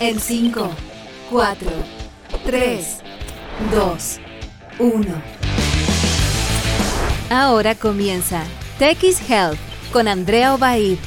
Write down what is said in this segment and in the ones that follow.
En 5, 4, 3, 2, 1. Ahora comienza Tech is Health con Andrea Obaid.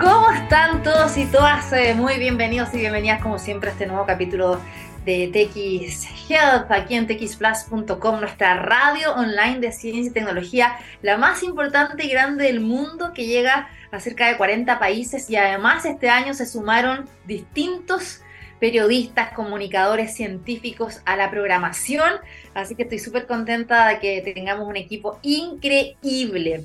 ¿Cómo están todos y todas? Eh, muy bienvenidos y bienvenidas como siempre a este nuevo capítulo de TX Health aquí en txplus.com, nuestra radio online de ciencia y tecnología, la más importante y grande del mundo que llega a cerca de 40 países y además este año se sumaron distintos periodistas, comunicadores científicos a la programación, así que estoy súper contenta de que tengamos un equipo increíble.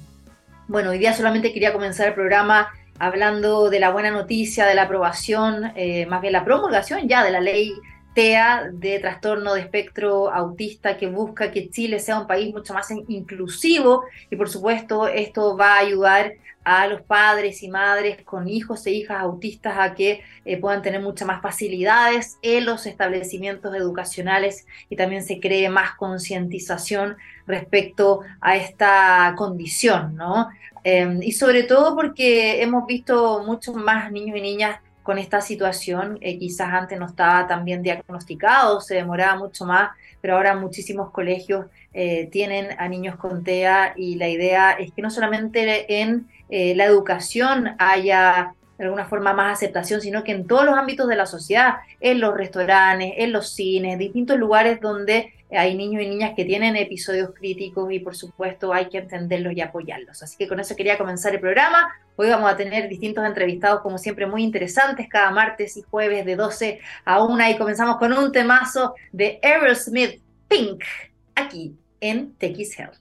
Bueno, hoy día solamente quería comenzar el programa hablando de la buena noticia de la aprobación, eh, más bien la promulgación ya de la ley De trastorno de espectro autista que busca que Chile sea un país mucho más inclusivo y por supuesto esto va a ayudar a los padres y madres con hijos e hijas autistas a que eh, puedan tener muchas más facilidades en los establecimientos educacionales y también se cree más concientización respecto a esta condición, ¿no? Em, y sobre todo porque hemos visto muchos más niños y niñas con esta situación. Eh, quizás antes no estaba tan bien diagnosticado, se demoraba mucho más, pero ahora muchísimos colegios eh, tienen a niños con TEA y la idea es que no solamente en eh, la educación haya de alguna forma más aceptación, sino que en todos los ámbitos de la sociedad, en los restaurantes, en los cines, distintos lugares donde hay niños y niñas que tienen episodios críticos y por supuesto hay que entenderlos y apoyarlos. Así que con eso quería comenzar el programa. Hoy vamos a tener distintos entrevistados como siempre muy interesantes cada martes y jueves de 12 a 1 y comenzamos con un temazo de Aerosmith Pink aquí en TX Health.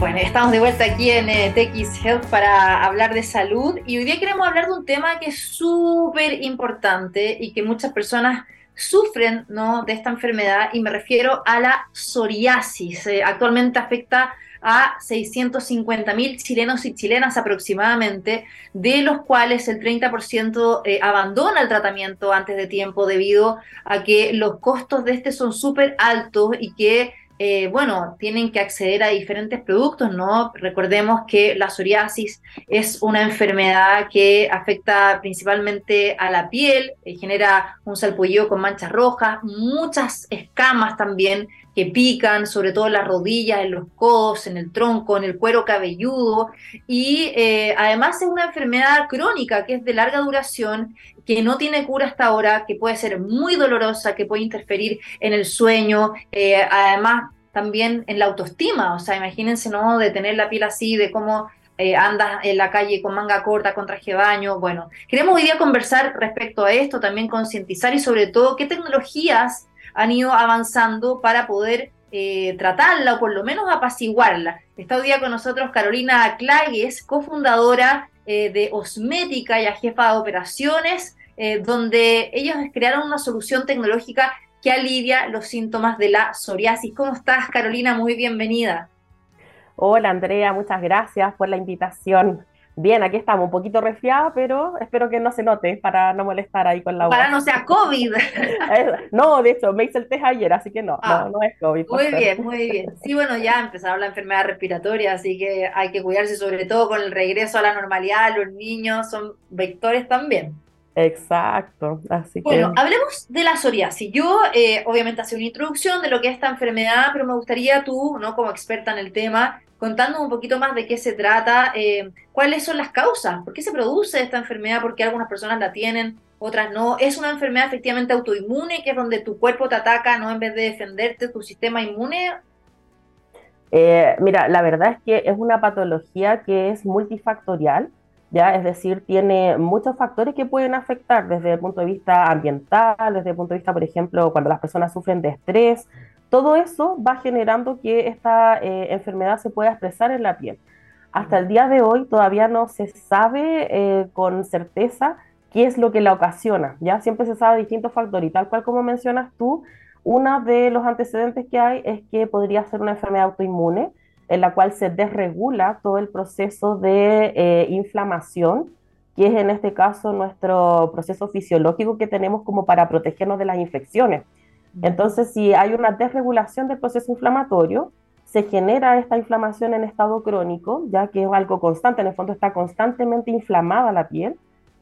Bueno, estamos de vuelta aquí en eh, TX Health para hablar de salud y hoy día queremos hablar de un tema que es súper importante y que muchas personas sufren ¿no? de esta enfermedad y me refiero a la psoriasis. Eh, actualmente afecta a 650 mil chilenos y chilenas aproximadamente, de los cuales el 30% eh, abandona el tratamiento antes de tiempo debido a que los costos de este son súper altos y que eh, bueno, tienen que acceder a diferentes productos, ¿no? Recordemos que la psoriasis es una enfermedad que afecta principalmente a la piel, eh, genera un salpullido con manchas rojas, muchas escamas también que pican, sobre todo en las rodillas, en los codos, en el tronco, en el cuero cabelludo. Y eh, además es una enfermedad crónica que es de larga duración, que no tiene cura hasta ahora, que puede ser muy dolorosa, que puede interferir en el sueño, eh, además también en la autoestima. O sea, imagínense, ¿no? De tener la piel así, de cómo eh, andas en la calle con manga corta, con traje de baño. Bueno, queremos hoy día conversar respecto a esto, también concientizar y sobre todo qué tecnologías han ido avanzando para poder eh, tratarla o por lo menos apaciguarla. Está hoy día con nosotros Carolina Clay, es cofundadora eh, de Osmética y jefa de operaciones, eh, donde ellos crearon una solución tecnológica que alivia los síntomas de la psoriasis. ¿Cómo estás, Carolina? Muy bienvenida. Hola, Andrea, muchas gracias por la invitación. Bien, aquí estamos, un poquito resfriada, pero espero que no se note para no molestar ahí con la voz. Para no sea COVID. no, de hecho, me hice el test ayer, así que no, no, ah, no, es COVID. Muy bien, muy bien. Sí, bueno, ya empezaron la enfermedad respiratoria, así que hay que cuidarse, sobre todo con el regreso a la normalidad. Los niños son vectores también. Exacto, así bueno, hablemos de la psoriasis. Yo, eh, obviamente, hace una introducción de lo que es esta enfermedad, pero me gustaría tú, ¿no? Como experta en el tema, contando un poquito más de qué se trata, eh, cuáles son las causas, por qué se produce esta enfermedad, por qué algunas personas la tienen, otras no. Es una enfermedad efectivamente autoinmune, que es donde tu cuerpo te ataca, no en vez de defenderte, tu sistema inmune. Eh, mira, la verdad es que es una patología que es multifactorial, ya, es decir, tiene muchos factores que pueden afectar desde el punto de vista ambiental, desde el punto de vista, por ejemplo, cuando las personas sufren de estrés, todo eso va generando que esta eh, enfermedad se pueda expresar en la piel. Hasta el día de hoy todavía no se sabe eh, con certeza qué es lo que la ocasiona. Ya siempre se sabe distintos factores y tal cual como mencionas tú, uno de los antecedentes que hay es que podría ser una enfermedad autoinmune en la cual se desregula todo el proceso de eh, inflamación, que es en este caso nuestro proceso fisiológico que tenemos como para protegernos de las infecciones. Entonces, si hay una desregulación del proceso inflamatorio, se genera esta inflamación en estado crónico, ya que es algo constante, en el fondo está constantemente inflamada la piel,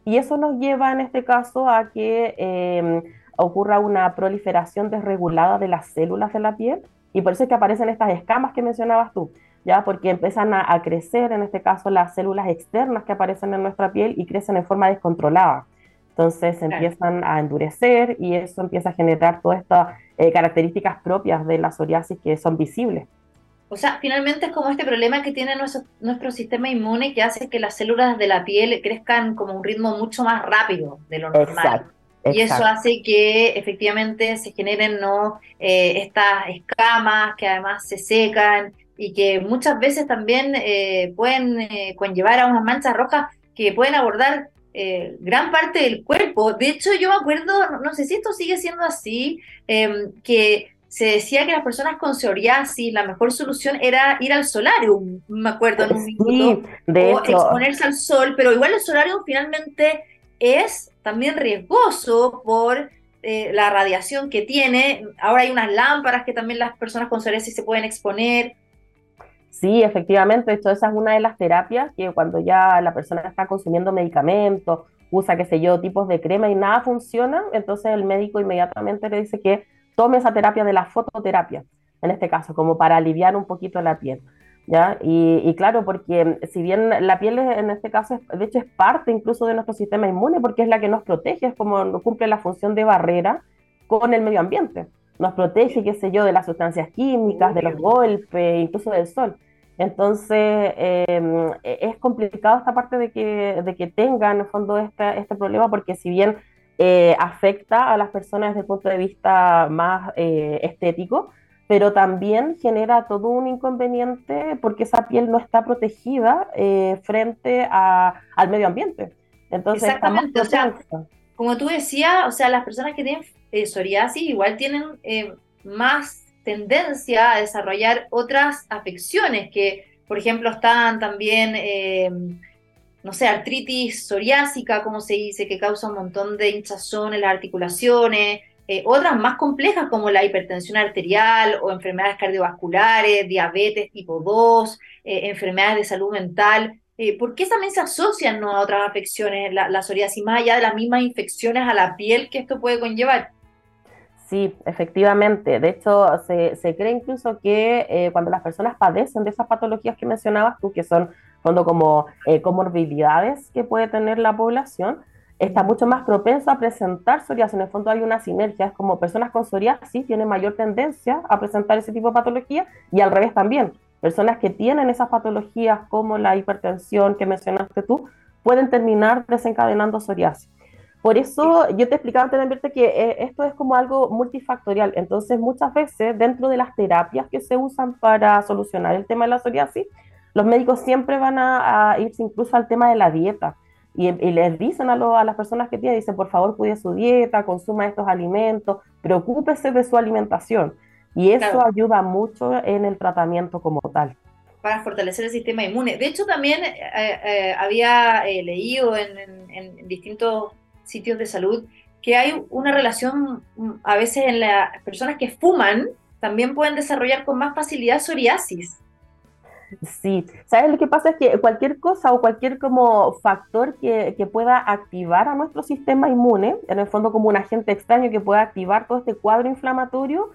y eso nos lleva en este caso a que em, ocurra una proliferación desregulada de las células de la piel, y por eso es que aparecen estas escamas que mencionabas tú, ya porque empiezan a, crecer, en este caso, las células externas que aparecen en nuestra piel y crecen en forma descontrolada. Entonces empiezan a endurecer y eso empieza a generar todas estas eh, características propias de la psoriasis que son visibles. O sea, finalmente es como este problema que tiene nuestro, nuestro sistema inmune que hace que las células de la piel crezcan como un ritmo mucho más rápido de lo normal. Y eso hace que efectivamente se generen ¿no? Eh, estas escamas que además se secan y que muchas veces también eh, pueden eh, conllevar a unas manchas rojas que pueden abordar gran parte del cuerpo. De hecho, yo me acuerdo, no, no sé si esto sigue siendo así, em, que se decía que las personas con psoriasis, la mejor solución era ir al solarium, me acuerdo en un minuto, de o exponerse al sol, pero igual el solarium finalmente es también riesgoso por eh, la radiación que tiene. Ahora hay unas lámparas que también las personas con psoriasis se pueden exponer. Sí, efectivamente, esto esa es una de las terapias que cuando ya la persona está consumiendo medicamentos, usa, qué sé yo, tipos de crema y nada funciona, entonces el médico inmediatamente le dice que tome esa terapia de la fototerapia, en este caso, como para aliviar un poquito la piel. ¿Ya? Y, claro, porque si bien la piel en este caso, de hecho, es parte incluso de nuestro sistema inmune, porque es la que nos protege, es como cumple la función de barrera con el medio ambiente. Nos protege, qué sé yo, de las sustancias químicas, de los golpes, incluso del sol. Entonces, em, e, es complicado esta parte de que, de que tenga en el fondo este, este problema, porque si bien eh, afecta a las personas desde el punto de vista más eh, estético, pero también genera todo un inconveniente porque esa piel no está protegida eh, frente al medio ambiente. Entonces, Exactamente, o sea, como tú decías, o sea, las personas que tienen psoriasis igual tienen más tendencia a desarrollar otras afecciones que, por ejemplo, están también no sé, artritis psoriásica, como se dice, que causa un montón de hinchazón en las articulaciones, eh, otras más complejas como la hipertensión arterial o enfermedades cardiovasculares, diabetes tipo 2, eh, enfermedades de salud mental. Eh, ¿Por qué también se asocian ¿no? a otras afecciones, la psoriasis, más allá de las mismas infecciones a la piel que esto puede conllevar? Sí, efectivamente. De hecho, se, se cree incluso que cuando las personas padecen de esas patologías que mencionabas tú, que son fondo como eh, comorbilidades que puede tener la población, está mucho más propenso a presentar psoriasis. En el fondo hay una sinergia, es como personas con psoriasis tienen mayor tendencia a presentar ese tipo de patología y al revés también. Personas que tienen esas patologías como la hipertensión que mencionaste tú, pueden terminar desencadenando psoriasis. Por eso yo te explicaba antes de que eh, esto es como algo multifactorial. Entonces, muchas veces dentro de las terapias que se usan para solucionar el tema de la psoriasis, los médicos siempre van a, irse incluso al tema de la dieta. Y, les dicen a, a, las personas que tienen, dicen, por favor, cuide su dieta, consuma estos alimentos, preocúpese de su alimentación. Y eso ayuda mucho en el tratamiento como tal. Para fortalecer el sistema inmune. De hecho, también eh, eh, había eh, leído en, en, distintos sitios de salud que hay una relación mm, a veces en las personas que fuman, también pueden desarrollar con más facilidad psoriasis. Sí, ¿sabes? Lo que pasa es que cualquier cosa o cualquier como factor que, que, pueda activar a nuestro sistema inmune, en el fondo como un agente extraño que pueda activar todo este cuadro inflamatorio,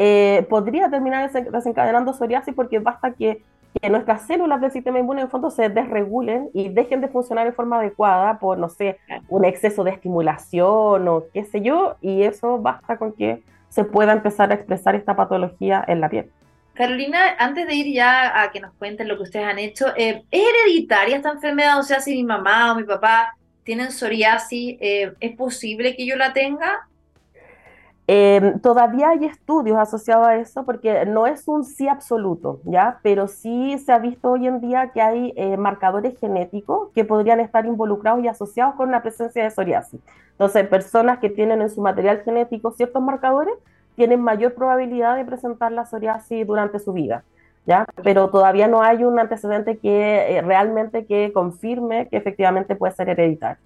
eh, podría terminar desencadenando psoriasis porque basta que, que, nuestras células del sistema inmune en el fondo se desregulen y dejen de funcionar de forma adecuada por, no sé, un exceso de estimulación o qué sé yo, y eso basta con que se pueda empezar a expresar esta patología en la piel. Carolina, antes de ir ya a que nos cuenten lo que ustedes han hecho, eh, ¿es hereditaria esta enfermedad? O sea, si mi mamá o mi papá tienen psoriasis, eh, ¿es posible que yo la tenga? Em, todavía hay estudios asociados a eso porque no es un sí absoluto, ¿ya? Pero sí se ha visto hoy en día que hay eh, marcadores genéticos que podrían estar involucrados y asociados con la presencia de psoriasis. Entonces, personas que tienen en su material genético ciertos marcadores tienen mayor probabilidad de presentar la psoriasis durante su vida. ¿Ya? Pero todavía no hay un antecedente que eh, realmente que confirme que efectivamente puede ser hereditario.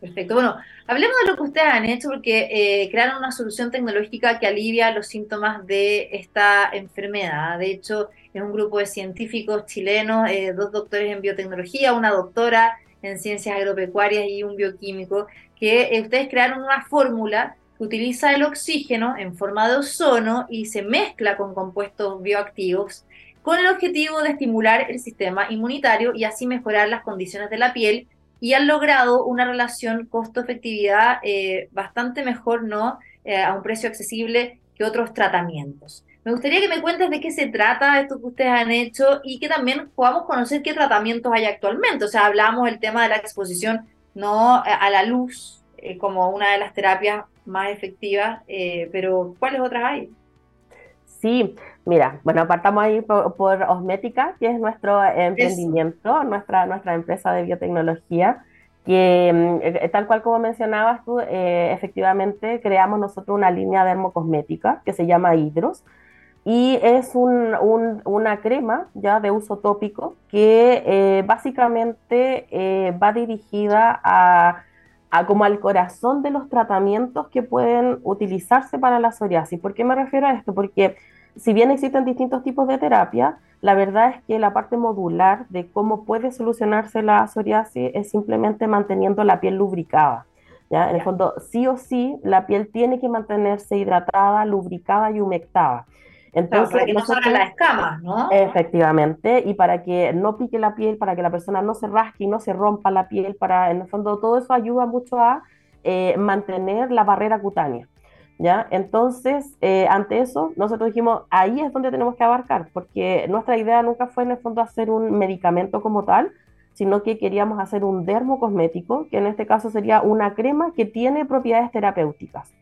Perfecto. Bueno, hablemos de lo que ustedes han hecho porque eh, crearon una solución tecnológica que alivia los síntomas de esta enfermedad. De hecho, es un grupo de científicos chilenos, eh, dos doctores en biotecnología, una doctora en ciencias agropecuarias y un bioquímico, que eh, ustedes crearon una fórmula que utiliza el oxígeno en forma de ozono y se mezcla con compuestos bioactivos con el objetivo de estimular el sistema inmunitario y así mejorar las condiciones de la piel y han logrado una relación costo-efectividad eh, bastante mejor, ¿no? Eh, a un precio accesible que otros tratamientos. Me gustaría que me cuentes de qué se trata esto que ustedes han hecho y que también podamos conocer qué tratamientos hay actualmente. O sea, hablamos del tema de la exposición no a la luz eh, como una de las terapias más efectivas, pero ¿cuáles otras hay? Sí, mira, bueno, partamos ahí por, Osmética, que es nuestro emprendimiento, nuestra, nuestra empresa de biotecnología, que mm, eh, tal cual como mencionabas tú, eh, efectivamente creamos nosotros una línea dermocosmética que se llama Hidros, y es un, una crema ya de uso tópico que eh, básicamente va dirigida a como al corazón de los tratamientos que pueden utilizarse para la psoriasis. ¿Por qué me refiero a esto? Porque si bien existen distintos tipos de terapia, la verdad es que la parte modular de cómo puede solucionarse la psoriasis es simplemente manteniendo la piel lubricada. ¿ya? En el fondo, sí o sí, la piel tiene que mantenerse hidratada, lubricada y humectada. Entonces, para que no salgan las escamas, ¿no? Efectivamente, y para que no pique la piel, para que la persona no se rasque y no se rompa la piel, para, en el fondo, todo eso ayuda mucho a eh, mantener la barrera cutánea. ¿Ya? Entonces, eh, ante eso, nosotros dijimos, ahí es donde tenemos que abarcar, porque nuestra idea nunca fue en el fondo hacer un medicamento como tal, sino que queríamos hacer un dermocosmético, que en este caso sería una crema que tiene propiedades terapéuticas.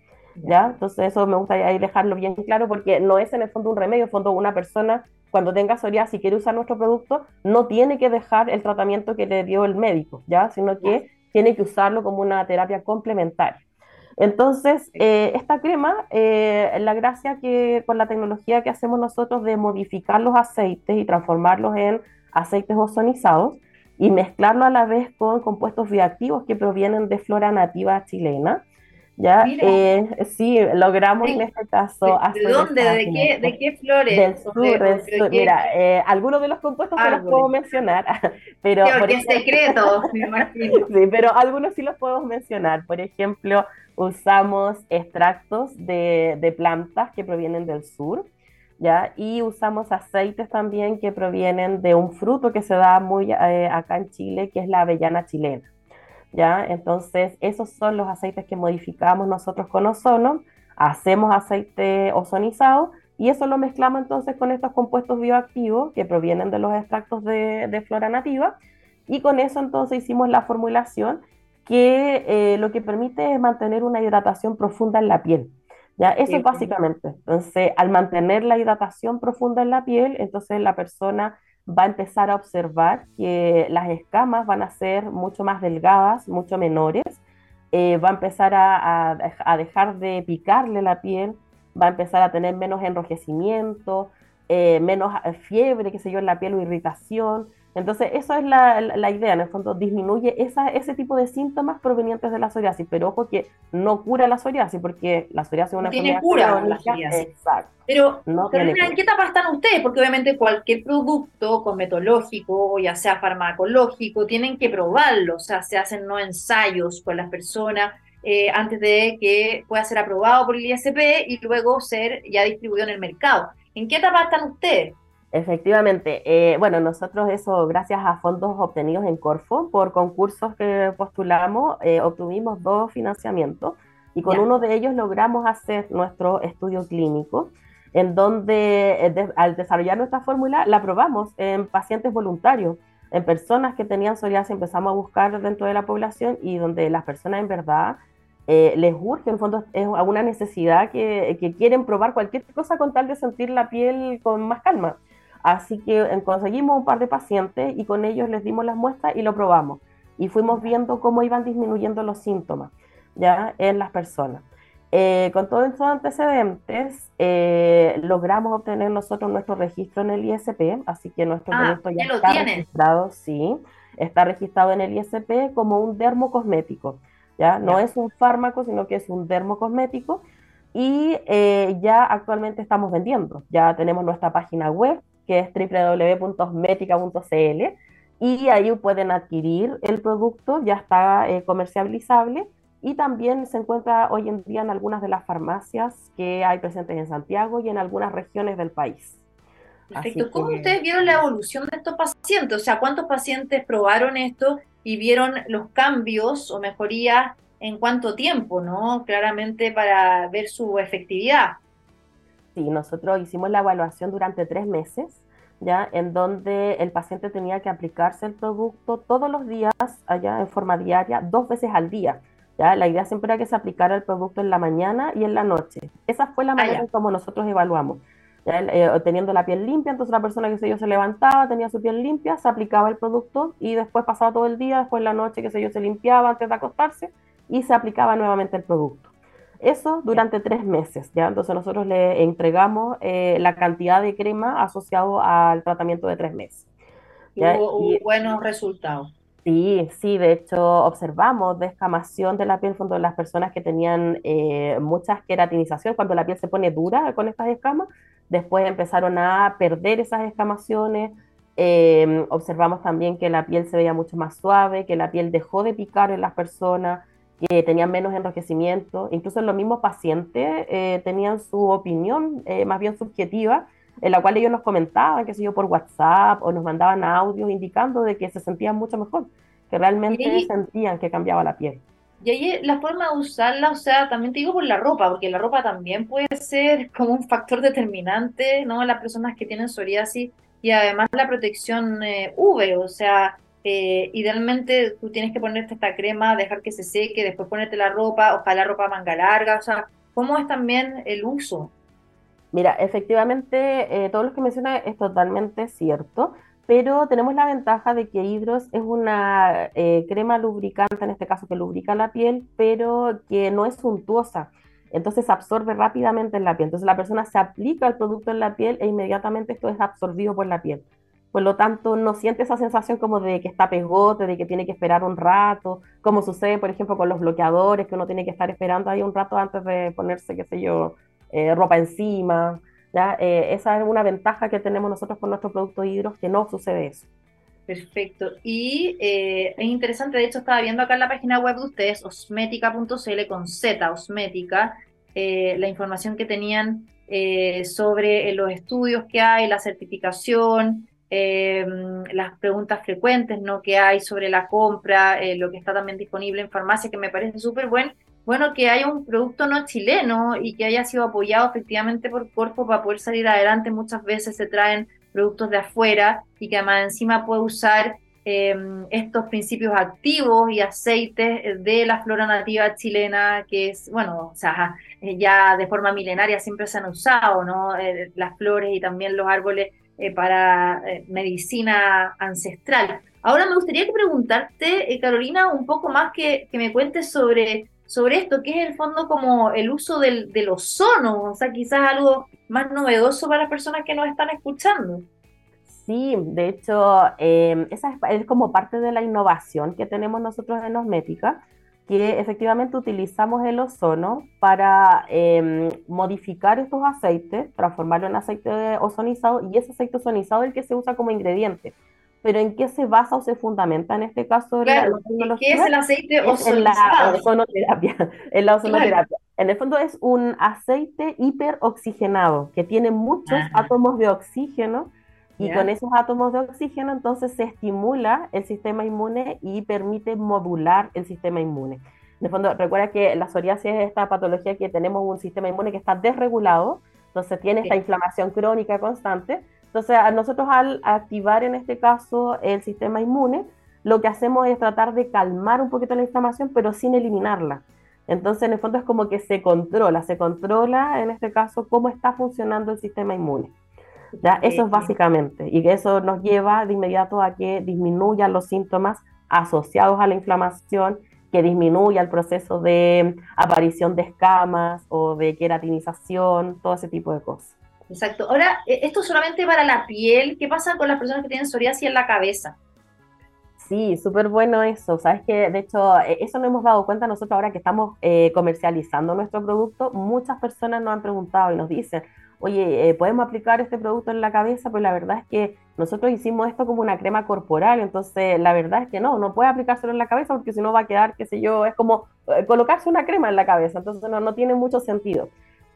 ¿Ya? Entonces eso me gustaría ahí dejarlo bien claro porque no es en el fondo un remedio, en el fondo una persona cuando tenga psoriasis y quiere usar nuestro producto no tiene que dejar el tratamiento que le dio el médico, ¿ya? Sino que tiene que usarlo como una terapia complementaria. Entonces, eh, esta crema, eh, la gracia que con la tecnología que hacemos nosotros de modificar los aceites y transformarlos en aceites ozonizados y mezclarlo a la vez con compuestos bioactivos que provienen de flora nativa chilena, ¿ya? Eh, sí, logramos en este caso ¿De, ¿de dónde? ¿De qué, ¿De qué, flores? Del sur, del sur. Mira, eh, algunos de los compuestos que los puedo mencionar, pero... Porque es secreto, me imagino. Sí, pero algunos sí los podemos mencionar. Por ejemplo, usamos extractos de, de plantas que provienen del sur, ¿ya? Y usamos aceites también que provienen de un fruto que se da muy eh, acá en Chile, que es la avellana chilena. ¿Ya? Entonces, esos son los aceites que modificamos nosotros con ozono, hacemos aceite ozonizado y eso lo mezclamos entonces con estos compuestos bioactivos que provienen de los extractos de, flora nativa y con eso entonces hicimos la formulación que eh, lo que permite es mantener una hidratación profunda en la piel. ¿ya? Eso básicamente. Entonces, al mantener la hidratación profunda en la piel, entonces la persona va a empezar a observar que las escamas van a ser mucho más delgadas, mucho menores, eh, va a empezar a, dejar de picarle la piel, va a empezar a tener menos enrojecimiento, eh, menos fiebre, qué sé yo, en la piel o irritación, entonces, eso es la, la, idea, en el fondo, disminuye esa, ese tipo de síntomas provenientes de la psoriasis, pero ojo que no cura la psoriasis, porque la psoriasis es una tiene cura la psoriasis. Exacto. Pero, ¿en qué etapa están ustedes? Porque obviamente cualquier producto cosmetológico, ya sea farmacológico, tienen que probarlo, o sea, se hacen no ensayos con las personas eh, antes de que pueda ser aprobado por el ISP y luego ser ya distribuido en el mercado. ¿En qué etapa están ustedes? Efectivamente. Eh, bueno, nosotros eso, gracias a fondos obtenidos en Corfo, por concursos que postulamos, eh, obtuvimos dos financiamientos y con uno de ellos logramos hacer nuestro estudio clínico, en donde eh, al desarrollar nuestra fórmula la probamos en pacientes voluntarios, en personas que tenían psoriasis, empezamos a buscar dentro de la población y donde las personas en verdad les urge, en fondo es una necesidad que, que quieren probar cualquier cosa con tal de sentir la piel con más calma. Así que eh, conseguimos un par de pacientes y con ellos les dimos las muestras y lo probamos. Y fuimos viendo cómo iban disminuyendo los síntomas ya en las personas. Eh, con todos esos antecedentes, eh, logramos obtener nosotros nuestro registro en el ISP, así que nuestro ah, producto ya, está registrado, sí, está registrado en el ISP como un dermocosmético. ¿ya? No es un fármaco, sino que es un dermocosmético y eh, ya actualmente estamos vendiendo. Ya tenemos nuestra página web, que es www.osmetica.cl y ahí pueden adquirir el producto, ya está eh, comercializable y también se encuentra hoy en día en algunas de las farmacias que hay presentes en Santiago y en algunas regiones del país. Perfecto. ¿Cómo ustedes vieron la evolución de estos pacientes? O sea, ¿cuántos pacientes probaron esto y vieron los cambios o mejorías en cuánto tiempo, ¿no? Claramente para ver su efectividad. Sí, nosotros hicimos la evaluación durante tres meses, ¿ya? En donde el paciente tenía que aplicarse el producto todos los días, allá en forma diaria, dos veces al día. ¿Ya? La idea siempre era que se aplicara el producto en la mañana y en la noche. Esa fue la ah, manera en como nosotros evaluamos. Eh, teniendo la piel limpia, entonces la persona que se yo se levantaba, tenía su piel limpia, se aplicaba el producto y después pasaba todo el día, después en la noche que se yo se limpiaba antes de acostarse y se aplicaba nuevamente el producto. Eso durante tres meses, ¿ya? Entonces nosotros le entregamos eh, la cantidad de crema asociado al tratamiento de tres meses. Hubo, buenos resultados. Sí, sí, de hecho observamos descamación de la piel cuando las personas que tenían eh, mucha queratinización, cuando la piel se pone dura con estas escamas, después empezaron a perder esas escamaciones. Em, observamos también que la piel se veía mucho más suave, que la piel dejó de picar en las personas, que tenían menos enrojecimiento. Incluso los mismos pacientes eh, tenían su opinión eh, más bien subjetiva, en la cual ellos nos comentaban, qué sé yo, por WhatsApp o nos mandaban audios indicando de que se sentían mucho mejor, que realmente sentían que cambiaba la piel. Y ahí la forma de usarla, o sea, también te digo por la ropa, porque la ropa también puede ser como un factor determinante, ¿no? Las personas que tienen psoriasis y además la protección eh, UV, o sea, eh, idealmente tú tienes que ponerte esta crema, dejar que se seque, después ponerte la ropa, ojalá ropa manga larga, o sea, ¿cómo es también el uso? Mira, efectivamente, eh, todo lo que menciona es totalmente cierto pero tenemos la ventaja de que Hidros es una eh, crema lubricante, en este caso que lubrica la piel, pero que no es suntuosa. Entonces absorbe rápidamente en la piel. Entonces la persona se aplica el producto en la piel e inmediatamente esto es absorbido por la piel. Por lo tanto, no siente esa sensación como de que está pegote, de que tiene que esperar un rato, como sucede, por ejemplo, con los bloqueadores, que uno tiene que estar esperando ahí un rato antes de ponerse, qué sé yo, eh, ropa encima. Eh, esa es una ventaja que tenemos nosotros con nuestro producto hidros, que no sucede eso. Perfecto. Y eh, es interesante, de hecho estaba viendo acá en la página web de ustedes, osmética.cl con Z, osmética, la información que tenían sobre los estudios que hay, la certificación, las preguntas frecuentes ¿no? que hay sobre la compra, lo que está también disponible en farmacia, que me parece súper bueno bueno, que haya un producto no chileno y que haya sido apoyado efectivamente por Corfo para poder salir adelante. Muchas veces se traen productos de afuera y que además encima puede usar em, estos principios activos y aceites de la flora nativa chilena, que es, bueno, o sea, eh, ya de forma milenaria siempre se han usado, ¿no? Eh, las flores y también los árboles eh, para medicina ancestral. Ahora me gustaría preguntarte, Carolina, un poco más que, me cuentes sobre sobre esto, que es el fondo como el uso del, del ozono, o sea, quizás algo más novedoso para las personas que nos están escuchando. Sí, de hecho, esa es, como parte de la innovación que tenemos nosotros en Osmética, que efectivamente utilizamos el ozono para em, modificar estos aceites, transformarlo en aceite ozonizado, y ese aceite ozonizado es el que se usa como ingrediente pero ¿en qué se basa o se fundamenta en este caso? Claro, ¿qué es el aceite ozonizado? En la ozonoterapia. En la ozonoterapia. En el fondo es un aceite hiperoxigenado que tiene muchos átomos de oxígeno y con esos átomos de oxígeno entonces se estimula el sistema inmune y permite modular el sistema inmune. En el fondo, recuerda que la psoriasis es esta patología que tenemos un sistema inmune que está desregulado, entonces tiene esta inflamación crónica constante, entonces, a nosotros al activar en este caso el sistema inmune, lo que hacemos es tratar de calmar un poquito la inflamación, pero sin eliminarla. Entonces, en el fondo es como que se controla, se controla en este caso cómo está funcionando el sistema inmune. ¿Ya? Eso es básicamente, y que eso nos lleva de inmediato a que disminuyan los síntomas asociados a la inflamación, que disminuya el proceso de aparición de escamas o de queratinización, todo ese tipo de cosas. Exacto. Ahora, e, esto solamente para la piel. ¿Qué pasa con las personas que tienen psoriasis en la cabeza? Sí, súper bueno eso. Sabes que, de hecho, e, eso nos hemos dado cuenta nosotros ahora que estamos eh, comercializando nuestro producto. Muchas personas nos han preguntado y nos dicen, oye, eh, ¿podemos aplicar este producto en la cabeza? Pues la verdad es que nosotros hicimos esto como una crema corporal, entonces la verdad es que no, no puede aplicárselo en la cabeza porque si no va a quedar, qué sé yo, es como eh, colocarse una crema en la cabeza, entonces no, no tiene mucho sentido.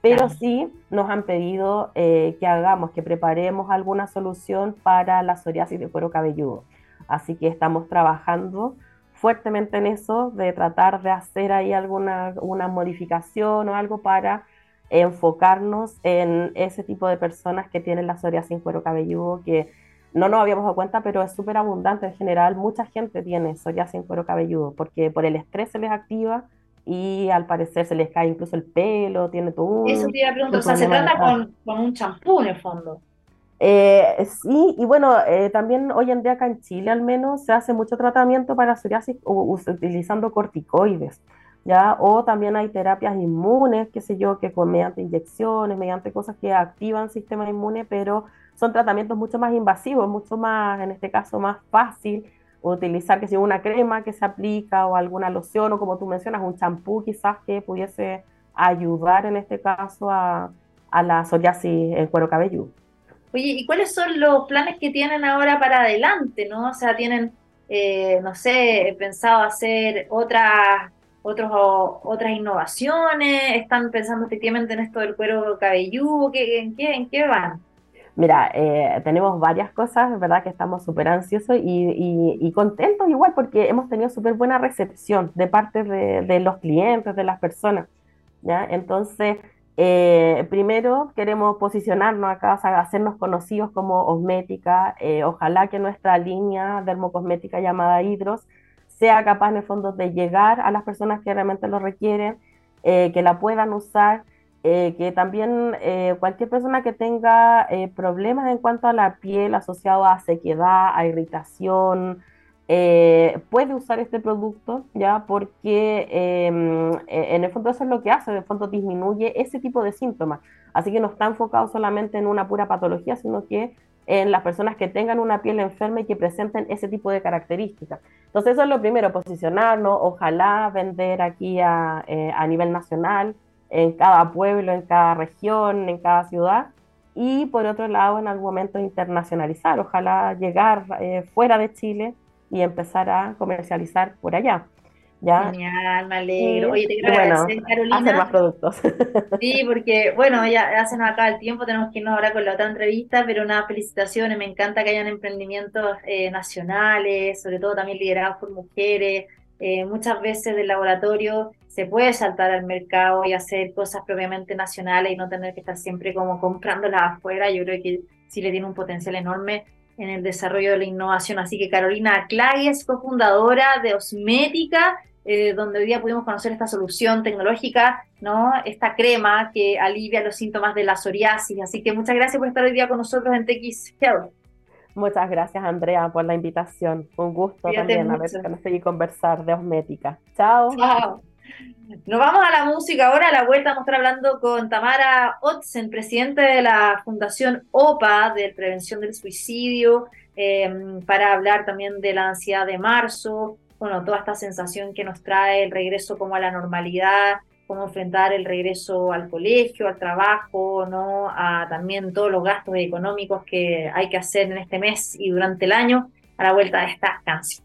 Pero sí nos han pedido que hagamos, que preparemos alguna solución para la psoriasis de cuero cabelludo. Así que estamos trabajando fuertemente en eso, de tratar de hacer ahí alguna una modificación o algo para enfocarnos en ese tipo de personas que tienen la psoriasis en cuero cabelludo, que no nos habíamos dado cuenta, pero es súper abundante en general. Mucha gente tiene psoriasis en cuero cabelludo porque por el estrés se les activa y al parecer se les cae incluso el pelo, tiene todo un... Eso te iba a preguntar, o sea, se trata con, con un champú en el fondo. Eh, sí, y bueno, eh, también hoy en día acá en Chile al menos se hace mucho tratamiento para psoriasis utilizando corticoides, ¿ya? O también hay terapias inmunes, qué sé yo, que con, mediante inyecciones, mediante cosas que activan sistema inmune, pero son tratamientos mucho más invasivos, mucho más, en este caso, más fácil utilizar, que sea una crema que se aplica o alguna loción o como tú mencionas, un champú quizás que pudiese ayudar en este caso a, a la psoriasis en cuero cabelludo. Oye, ¿y cuáles son los planes que tienen ahora para adelante, no? O sea, tienen, eh, no sé, pensado hacer otras, otros, otras innovaciones, están pensando efectivamente en esto del cuero cabelludo, en, qué, ¿en qué van? Mira, eh, tenemos varias cosas, verdad que estamos súper ansiosos y, contentos igual porque hemos tenido súper buena recepción de parte de, de, los clientes, de las personas, ¿ya? Entonces, eh, primero queremos posicionarnos acá, hacernos conocidos como Osmética. Eh, ojalá que nuestra línea dermocosmética llamada Hidros sea capaz en el fondo de llegar a las personas que realmente lo requieren, eh, que la puedan usar, que también cualquier persona que tenga problemas en cuanto a la piel asociado a sequedad, a irritación, eh, puede usar este producto, ¿ya? Porque em, e, en el fondo eso es lo que hace, en el fondo disminuye ese tipo de síntomas. Así que no está enfocado solamente en una pura patología, sino que en las personas que tengan una piel enferma y que presenten ese tipo de características. Entonces eso es lo primero, posicionarnos, ojalá vender aquí a, eh, a nivel nacional, en cada pueblo, en cada región, en cada ciudad, y por otro lado en algún momento internacionalizar, ojalá llegar eh, fuera de Chile y empezar a comercializar por allá. ¿Ya? Genial, me alegro. Oye, te quiero agradecer, Carolina. Hacer más productos. Sí, porque, bueno, ya, se nos acaba el tiempo, tenemos que irnos ahora con la otra entrevista, pero nada, felicitaciones, me encanta que hayan emprendimientos eh, nacionales, sobre todo también liderados por mujeres. Eh, muchas veces del laboratorio se puede saltar al mercado y hacer cosas propiamente nacionales y no tener que estar siempre como comprándolas afuera. Yo creo que sí le tiene un potencial enorme en el desarrollo de la innovación. Así que Carolina Clay es cofundadora de Osmética, eh, donde hoy día pudimos conocer esta solución tecnológica, ¿no? Esta crema que alivia los síntomas de la psoriasis. Así que muchas gracias por estar hoy día con nosotros en TX Health. Muchas gracias, Andrea, por la invitación. Un gusto también haber y conversar de Osmética. Chao. Chao. Nos vamos a la música ahora, a la vuelta vamos a estar hablando con Tamara Otzen, presidente de la Fundación OPA de Prevención del Suicidio, em, para hablar también de la ansiedad de marzo, bueno, toda esta sensación que nos trae el regreso como a la normalidad, cómo enfrentar el regreso al colegio, al trabajo, ¿no? A también todos los gastos económicos que hay que hacer en este mes y durante el año a la vuelta de esta canción.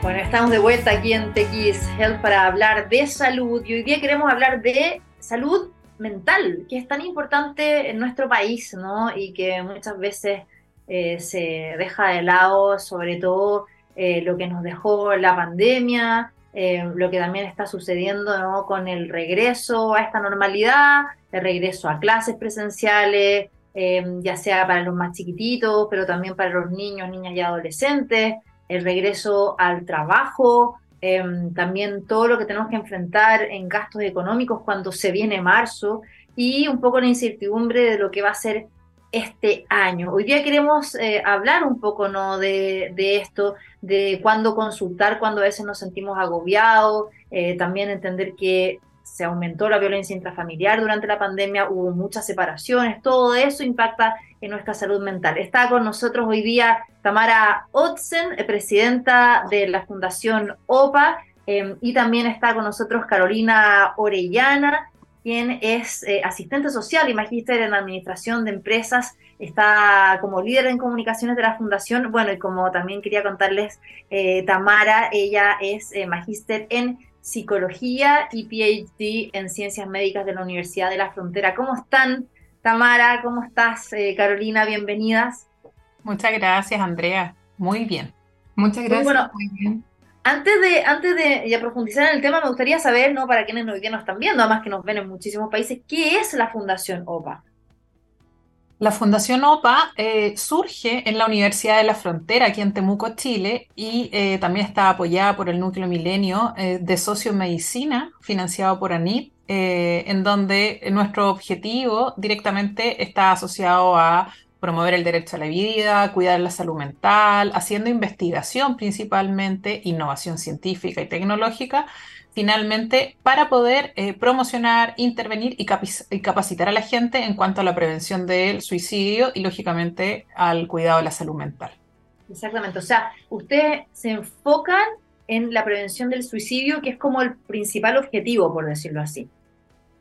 Bueno, estamos de vuelta aquí en TX Health para hablar de salud y hoy día queremos hablar de salud mental, que es tan importante en nuestro país, ¿no? Y que muchas veces eh, se deja de lado, sobre todo eh, lo que nos dejó la pandemia, eh, lo que también está sucediendo ¿no? con el regreso a esta normalidad, el regreso a clases presenciales, ya sea para los más chiquititos, pero también para los niños, niñas y adolescentes el regreso al trabajo, también todo lo que tenemos que enfrentar en gastos económicos cuando se viene marzo y un poco la incertidumbre de lo que va a ser este año. Hoy día queremos eh, hablar un poco ¿no? de, esto, de cuándo consultar, cuando a veces nos sentimos agobiados, eh, también entender que se aumentó la violencia intrafamiliar durante la pandemia, hubo muchas separaciones, todo eso impacta en nuestra salud mental. Está con nosotros hoy día Tamara Otzen, presidenta de la Fundación OPA, y también está con nosotros Carolina Orellana, quien es eh, asistente social y magíster en administración de empresas, está como líder en comunicaciones de la fundación. Bueno, y como también quería contarles, eh, Tamara, ella es eh, magíster en psicología y PhD en ciencias médicas de la Universidad de la Frontera. ¿Cómo están, Tamara? ¿Cómo estás, Carolina? Bienvenidas. Muchas gracias, Andrea. Muy bien. Muchas gracias. Muy bien. Antes de, antes de profundizar en el tema, me gustaría saber, ¿no? para quienes hoy día nos están viendo, además que nos ven en muchísimos países, ¿qué es la Fundación OPA? La Fundación OPA eh, surge en la Universidad de la Frontera, aquí en Temuco, Chile, y eh, también está apoyada por el Núcleo Milenio eh, de Sociomedicina, financiado por ANIP, en donde nuestro objetivo directamente está asociado a promover el derecho a la vida, cuidar la salud mental, haciendo investigación principalmente, innovación científica y tecnológica, finalmente para poder eh, promocionar, intervenir y, capacitar a la gente en cuanto a la prevención del suicidio y lógicamente al cuidado de la salud mental. Exactamente, o sea, ustedes se enfocan en la prevención del suicidio, que es como el principal objetivo, por decirlo así.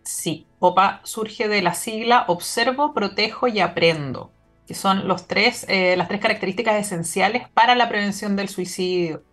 Sí, OPA surge de la sigla Observo, Protejo y Aprendo que son los tres, eh, las tres características esenciales para la prevención del suicidio.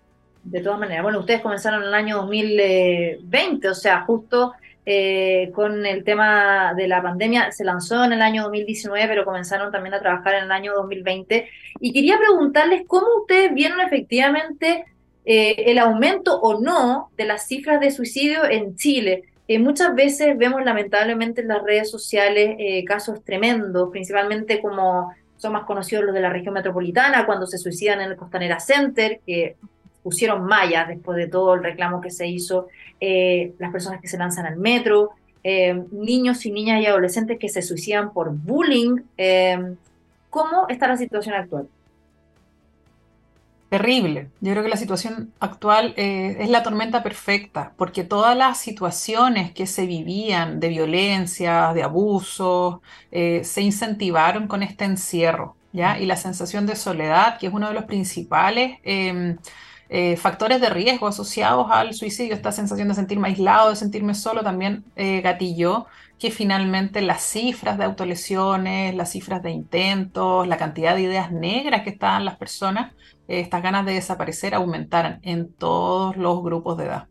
De todas maneras, bueno, ustedes comenzaron en el año 2020, o sea, justo eh, con el tema de la pandemia, se lanzó en el año 2019, pero comenzaron también a trabajar en el año 2020. Y quería preguntarles cómo ustedes vieron efectivamente eh, el aumento o no de las cifras de suicidio en Chile. muchas veces vemos lamentablemente en las redes sociales casos tremendos, principalmente como son más conocidos los de la región metropolitana, cuando se suicidan en el Costanera Center, que pusieron mallas después de todo el reclamo que se hizo, eh, las personas que se lanzan al metro, eh, niños y niñas y adolescentes que se suicidan por bullying. Eh, ¿Cómo está la situación actual? Terrible. Yo creo que la situación actual eh, es la tormenta perfecta, porque todas las situaciones que se vivían de violencia, de abuso, eh, se incentivaron con este encierro, ¿ya? Y la sensación de soledad, que es uno de los principales em, eh, factores de riesgo asociados al suicidio, esta sensación de sentirme aislado, de sentirme solo, también gatilló que finalmente las cifras de autolesiones, las cifras de intentos, la cantidad de ideas negras que estaban las personas, eh, estas ganas de desaparecer aumentaran en todos los grupos de edad.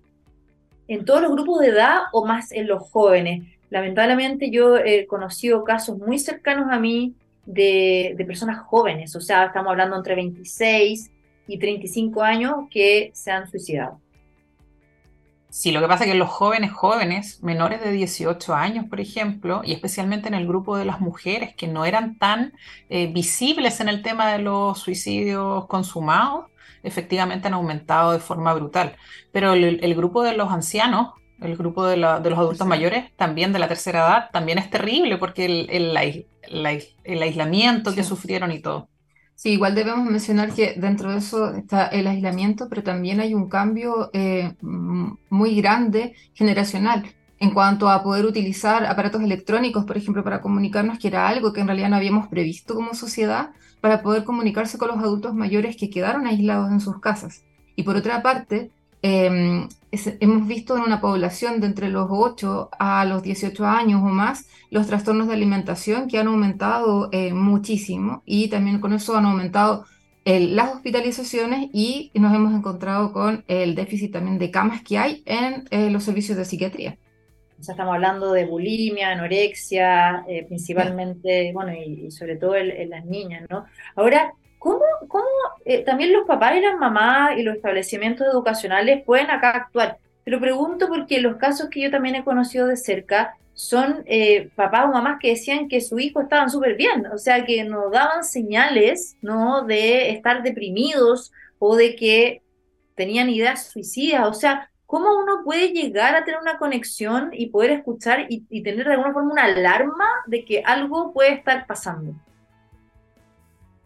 ¿En todos los grupos de edad o más en los jóvenes? Lamentablemente yo he conocido casos muy cercanos a mí de personas jóvenes, o sea, estamos hablando entre 26 y 35 años que se han suicidado. Sí, lo que pasa es que los jóvenes jóvenes, menores de 18 años, por ejemplo, y especialmente en el grupo de las mujeres que no eran tan eh, visibles en el tema de los suicidios consumados, efectivamente han aumentado de forma brutal. Pero el, grupo de los ancianos, el grupo de, los adultos mayores, también de la tercera edad, también es terrible porque el, aislamiento que sufrieron y todo. Sí, igual debemos mencionar que dentro de eso está el aislamiento, pero también hay un cambio eh, muy grande generacional en cuanto a poder utilizar aparatos electrónicos, por ejemplo, para comunicarnos, que era algo que en realidad no habíamos previsto como sociedad, para poder comunicarse con los adultos mayores que quedaron aislados en sus casas. Y por otra parte, Em, hemos visto en una población de entre los 8 a los 18 años o más los trastornos de alimentación que han aumentado eh, muchísimo y también con eso han aumentado las hospitalizaciones y nos hemos encontrado con el déficit también de camas que hay en eh, los servicios de psiquiatría. O sea, estamos hablando de bulimia, anorexia, eh, principalmente, bueno, y, sobre todo en las niñas, ¿no? Ahora, ¿Cómo, cómo eh, también los papás y las mamás y los establecimientos educacionales pueden acá actuar? Te lo pregunto porque los casos que yo también he conocido de cerca son eh, papás o mamás que decían que su hijo estaban súper bien, o sea, que no daban señales ¿no? de estar deprimidos o de que tenían ideas suicidas, o sea, ¿cómo uno puede llegar a tener una conexión y poder escuchar y tener de alguna forma una alarma de que algo puede estar pasando?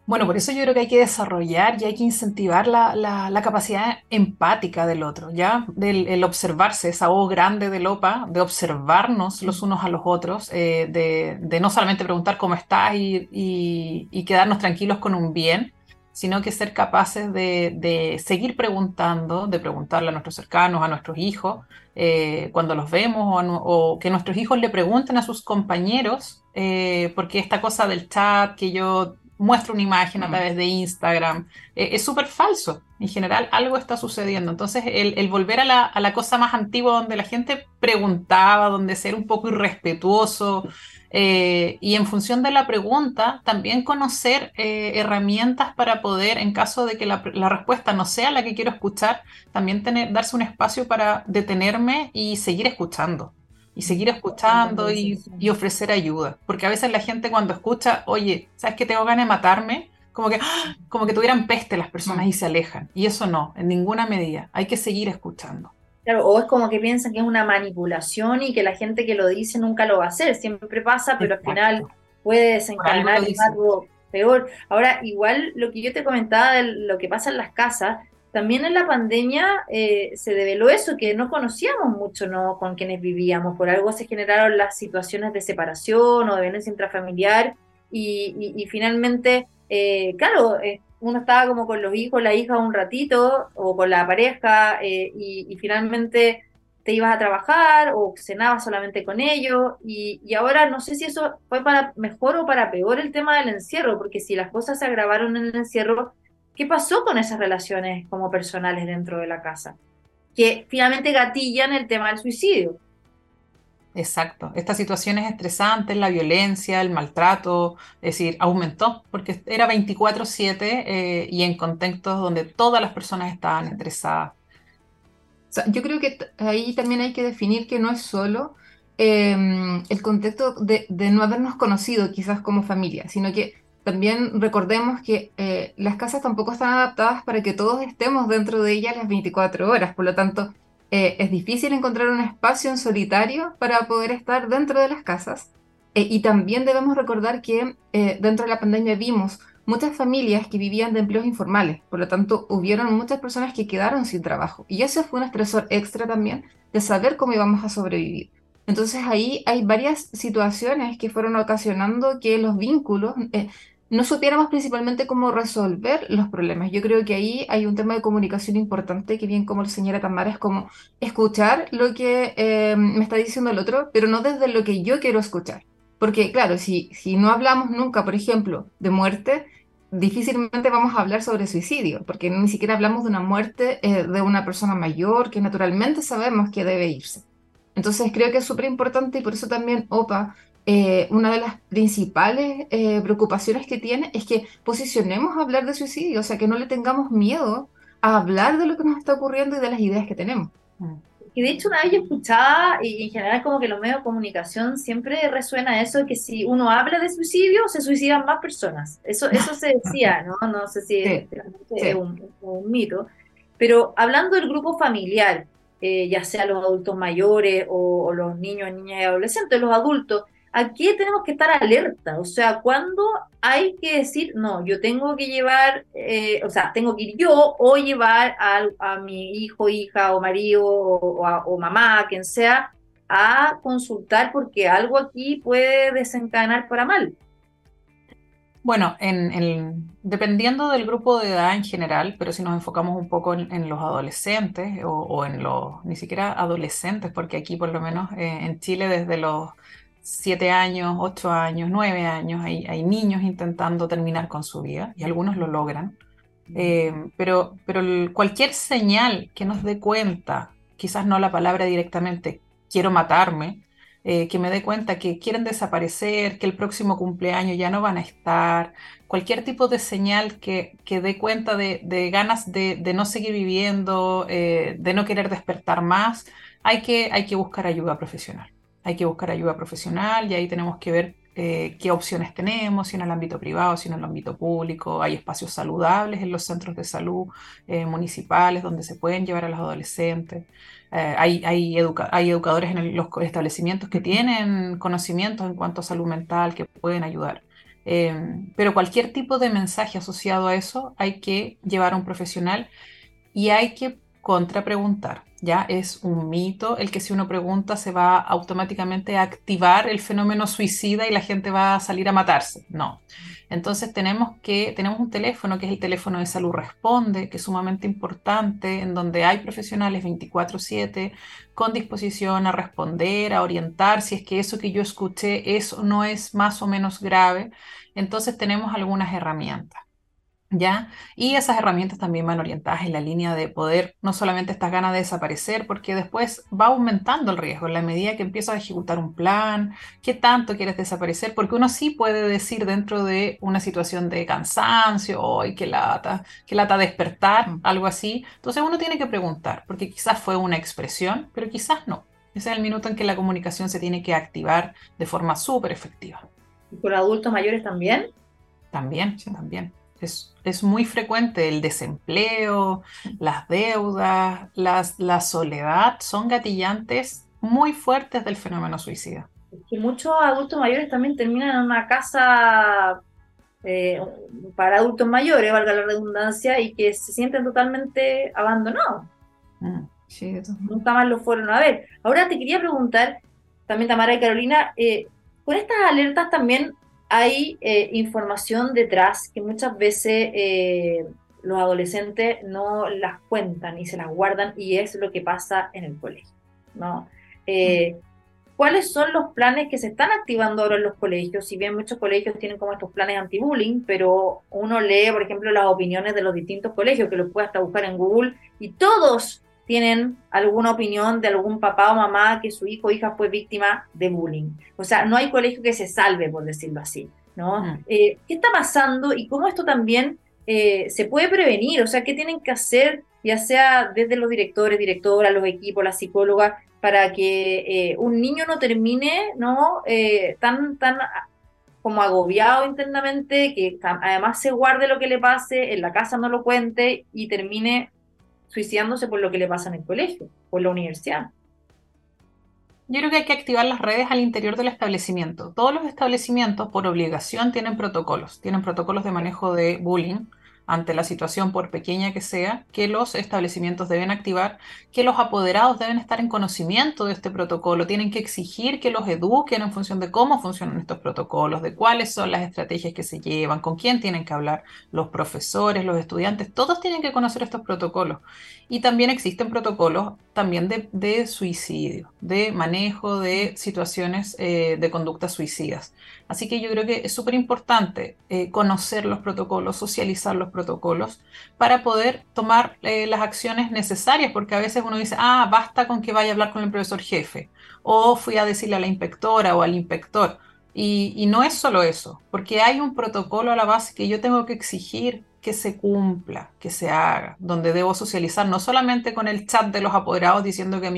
Bueno, por eso yo creo que hay que desarrollar y hay que incentivar la, la, capacidad empática del otro, ¿ya? Del el observarse, esa voz grande del OPA, de observarnos los unos a los otros, eh, de, de, no solamente preguntar cómo estás y, y, y, quedarnos tranquilos con un bien, sino que ser capaces de, de seguir preguntando, de preguntarle a nuestros cercanos, a nuestros hijos, eh, cuando los vemos, o, o, que nuestros hijos le pregunten a sus compañeros, eh, porque esta cosa del chat que yo muestra una imagen a través de Instagram, eh, es súper falso. En general, algo está sucediendo. Entonces, el, volver a la, a la, cosa más antigua donde la gente preguntaba, donde ser un poco irrespetuoso, eh, y en función de la pregunta, también conocer eh, herramientas para poder, en caso de que la, la, respuesta no sea la que quiero escuchar, también tener, darse un espacio para detenerme y seguir escuchando y seguir escuchando y, ofrecer ayuda. Porque a veces la gente cuando escucha, oye, ¿sabes que tengo ganas de matarme? Como que, ¡ah! como que tuvieran peste las personas y se alejan. Y eso no, en ninguna medida. Hay que seguir escuchando. Claro, o es como que piensan que es una manipulación y que la gente que lo dice nunca lo va a hacer. Siempre pasa, pero al final puede desencadenar algo peor. Ahora, igual lo que yo te comentaba de lo que pasa en las casas, también en la pandemia eh, se develó eso, que no conocíamos mucho ¿no? con quienes vivíamos, por algo se generaron las situaciones de separación o de violencia intrafamiliar y, finalmente, eh, claro, eh, uno estaba como con los hijos, la hija un ratito o con la pareja y, finalmente te ibas a trabajar o cenabas solamente con ellos y, y ahora no sé si eso fue para mejor o para peor el tema del encierro, porque si las cosas se agravaron en el encierro, ¿Qué pasó con esas relaciones como personales dentro de la casa? Que finalmente gatillan el tema del suicidio. Exacto. Estas situaciones estresantes, la violencia, el maltrato, es decir, aumentó porque era 24/7 eh, y en contextos donde todas las personas estaban estresadas. yo creo que ahí también hay que definir que no es solo em, el contexto de, de, no habernos conocido quizás como familia, sino que también recordemos que eh, las casas tampoco están adaptadas para que todos estemos dentro de ellas las 24 horas, por lo tanto eh, es difícil encontrar un espacio en solitario para poder estar dentro de las casas. Eh, y también debemos recordar que dentro de la pandemia vimos muchas familias que vivían de empleos informales, por lo tanto hubieron muchas personas que quedaron sin trabajo. Y eso fue un estresor extra también de saber cómo íbamos a sobrevivir. Entonces ahí hay varias situaciones que fueron ocasionando que los vínculos no supiéramos principalmente cómo resolver los problemas. Yo creo que ahí hay un tema de comunicación importante, que bien como la señora Tamara es como escuchar lo que eh, me está diciendo el otro, pero no desde lo que yo quiero escuchar. Porque claro, si, si no hablamos nunca, por ejemplo, de muerte, difícilmente vamos a hablar sobre suicidio, porque ni siquiera hablamos de una muerte eh, de una persona mayor que naturalmente sabemos que debe irse. Entonces creo que es súper importante y por eso también OPA eh, una de las principales eh, preocupaciones que tiene es que posicionemos a hablar de suicidio, o sea, que no le tengamos miedo a hablar de lo que nos está ocurriendo y de las ideas que tenemos. Mm. Y de hecho una vez yo escuchaba, y en general como que los medios de comunicación siempre resuena eso, que si uno habla de suicidio, se suicidan más personas. Eso, eso se decía, ¿no? No sé si es, un, mito. Pero hablando del grupo familiar, eh, ya sea los adultos mayores o, o los niños, niñas y adolescentes, los adultos, aquí tenemos que estar alerta, o sea, cuando hay que decir, no, yo tengo que llevar, eh, o sea, tengo que ir yo o llevar a, mi hijo, hija o marido o, mamá, quien sea, a consultar porque algo aquí puede desencadenar para mal. Bueno, en, dependiendo del grupo de edad en general, pero si nos enfocamos un poco en, los adolescentes o, en los, ni siquiera adolescentes, porque aquí por lo menos eh, en Chile desde los siete años, ocho años, nueve años, hay, hay, niños intentando terminar con su vida y algunos lo logran. Eh, pero pero cualquier señal que nos dé cuenta, quizás no la palabra directamente, quiero matarme, eh, que me dé cuenta que quieren desaparecer, que el próximo cumpleaños ya no van a estar, cualquier tipo de señal que, que dé cuenta de, de ganas de, de, no seguir viviendo, eh, de no querer despertar más, hay que, hay que buscar ayuda profesional hay que buscar ayuda profesional y ahí tenemos que ver eh, qué opciones tenemos, si en el ámbito privado, si en el ámbito público. Hay espacios saludables en los centros de salud eh, municipales donde se pueden llevar a los adolescentes. Eh, hay, hay, educadores en los establecimientos que tienen conocimientos en cuanto a salud mental que pueden ayudar. Pero cualquier tipo de mensaje asociado a eso hay que llevar a un profesional y hay que contrapreguntar. Ya es un mito el que si uno pregunta se va automáticamente a activar el fenómeno suicida y la gente va a salir a matarse. No. Entonces tenemos que tenemos un teléfono que es el teléfono de salud responde, que es sumamente importante, en donde hay profesionales 24/7 con disposición a responder, a orientar si es que eso que yo escuché eso no es más o menos grave. Entonces tenemos algunas herramientas. ¿Ya? Y esas herramientas también van orientadas en la línea de poder, no solamente estas ganas de desaparecer, porque después va aumentando el riesgo en la medida que empiezas a ejecutar un plan, qué tanto quieres desaparecer, porque uno sí puede decir dentro de una situación de cansancio, ¡ay, qué lata! ¡Qué lata despertar! Mm. Algo así. Entonces uno tiene que preguntar, porque quizás fue una expresión, pero quizás no. Ese es el minuto en que la comunicación se tiene que activar de forma súper efectiva. ¿Y con adultos mayores también? También, sí, también. Es, es, muy frecuente el desempleo, las deudas, las, la soledad, son gatillantes muy fuertes del fenómeno suicida. que muchos adultos mayores también terminan en una casa eh, para adultos mayores, valga la redundancia, y que se sienten totalmente abandonados. Mm. Nunca más lo fueron a ver. Ahora te quería preguntar, también Tamara y Carolina, eh, con estas alertas también hay eh, información detrás que muchas veces eh, los adolescentes no las cuentan y se las guardan y es lo que pasa en el colegio. ¿no? Eh, ¿Cuáles son los planes que se están activando ahora en los colegios? Si bien muchos colegios tienen como estos planes anti-bullying, pero uno lee, por ejemplo, las opiniones de los distintos colegios, que los puede hasta buscar en Google, y todos tienen alguna opinión de algún papá o mamá que su hijo o hija fue víctima de bullying. O sea, no hay colegio que se salve, por decirlo así. ¿no? Mm. Eh, ¿Qué está pasando y cómo esto también eh, se puede prevenir? O sea, ¿qué tienen que hacer, ya sea desde los directores, directoras, los equipos, las psicólogas, para que eh, un niño no termine ¿no? tan, tan como agobiado internamente, que además se guarde lo que le pase, en la casa no lo cuente y termine suicidándose por lo que le pasa en el colegio, por la universidad. Yo creo que hay que activar las redes al interior del establecimiento. Todos los establecimientos, por obligación, tienen protocolos. Tienen protocolos de manejo de bullying ante la situación, por pequeña que sea, que los establecimientos deben activar, que los apoderados deben estar en conocimiento de este protocolo, tienen que exigir que los eduquen en función de cómo funcionan estos protocolos, de cuáles son las estrategias que se llevan, con quién tienen que hablar los profesores, los estudiantes, todos tienen que conocer estos protocolos. Y también existen protocolos también de, suicidio, de manejo de situaciones eh, de conductas suicidas. Así que yo creo que es súper importante eh, conocer los protocolos, socializar los protocolos para poder tomar eh, las acciones necesarias, porque a veces uno dice, ah, basta con que vaya a hablar con el profesor jefe, o fui a decirle a la inspectora o al inspector. Y, no es solo eso, porque hay un protocolo a la base que yo tengo que exigir que se cumpla, que se haga, donde debo socializar no solamente con el chat de los apoderados diciendo que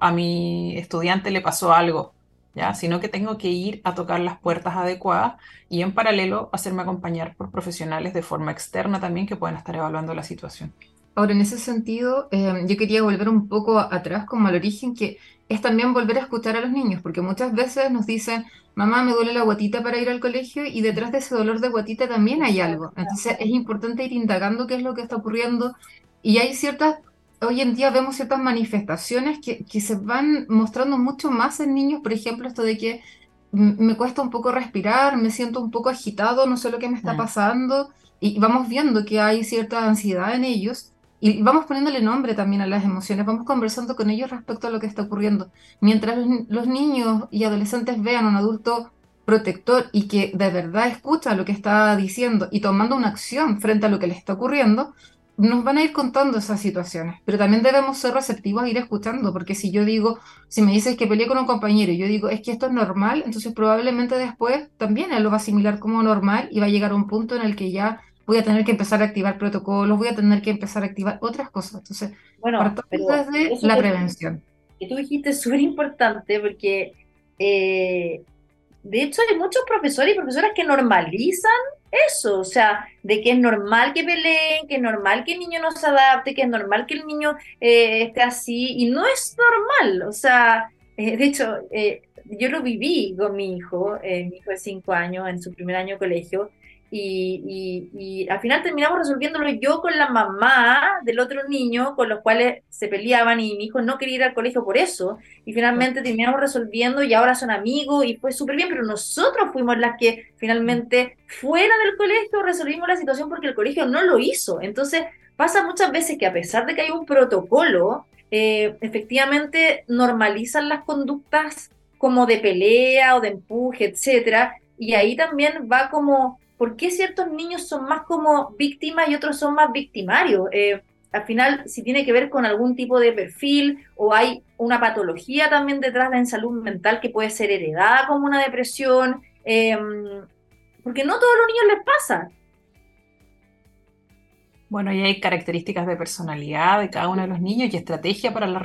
a mi estudiante le pasó algo, ¿ya? sino que tengo que ir a tocar las puertas adecuadas y en paralelo hacerme acompañar por profesionales de forma externa también que pueden estar evaluando la situación. Ahora, en ese sentido, em, yo quería volver un poco atrás, como al origen, que es también volver a escuchar a los niños, porque muchas veces nos dicen, mamá, me duele la guatita para ir al colegio, y detrás de ese dolor de guatita también hay algo. Entonces, es importante ir indagando qué es lo que está ocurriendo, y hay ciertas hoy en día vemos ciertas manifestaciones que, que, se van mostrando mucho más en niños, por ejemplo, esto de que me cuesta un poco respirar, me siento un poco agitado, no sé lo que me está pasando, y vamos viendo que hay cierta ansiedad en ellos, y vamos poniéndole nombre también a las emociones, vamos conversando con ellos respecto a lo que está ocurriendo. Mientras los, niños y adolescentes vean a un adulto protector y que de verdad escucha lo que está diciendo y tomando una acción frente a lo que le está ocurriendo, nos van a ir contando esas situaciones, pero también debemos ser receptivos a ir escuchando, porque si yo digo, si me dices que peleé con un compañero y yo digo, es que esto es normal, entonces probablemente después también él lo va a asimilar como normal y va a llegar a un punto en el que ya voy a tener que empezar a activar protocolos, voy a tener que empezar a activar otras cosas. Entonces, bueno, desde la prevención. Que tú dijiste súper importante porque eh, de hecho hay muchos profesores y profesoras que normalizan eso, o sea, de que es normal que peleen, que es normal que el niño no se adapte, que es normal que el niño eh, esté así, y no es normal, o sea, Eh, de hecho, eh, yo lo viví con mi hijo, eh, mi hijo de cinco años, en su primer año de colegio, y, y, al final terminamos resolviéndolo yo con la mamá del otro niño, con los cuales se peleaban y mi hijo no quería ir al colegio por eso, y finalmente terminamos resolviendo y ahora son amigos y fue súper bien, pero nosotros fuimos las que finalmente fuera del colegio resolvimos la situación porque el colegio no lo hizo. Entonces pasa muchas veces que a pesar de que hay un protocolo, eh, efectivamente normalizan las conductas como de pelea o de empuje, etcétera, y ahí también va como, ¿por qué ciertos niños son más como víctimas y otros son más victimarios? Eh, al final, si tiene que ver con algún tipo de perfil o hay una patología también detrás de en salud mental que puede ser heredada como una depresión, eh, porque no todos los niños les pasa. Bueno, y hay características de personalidad de cada uno de los niños y estrategia para la,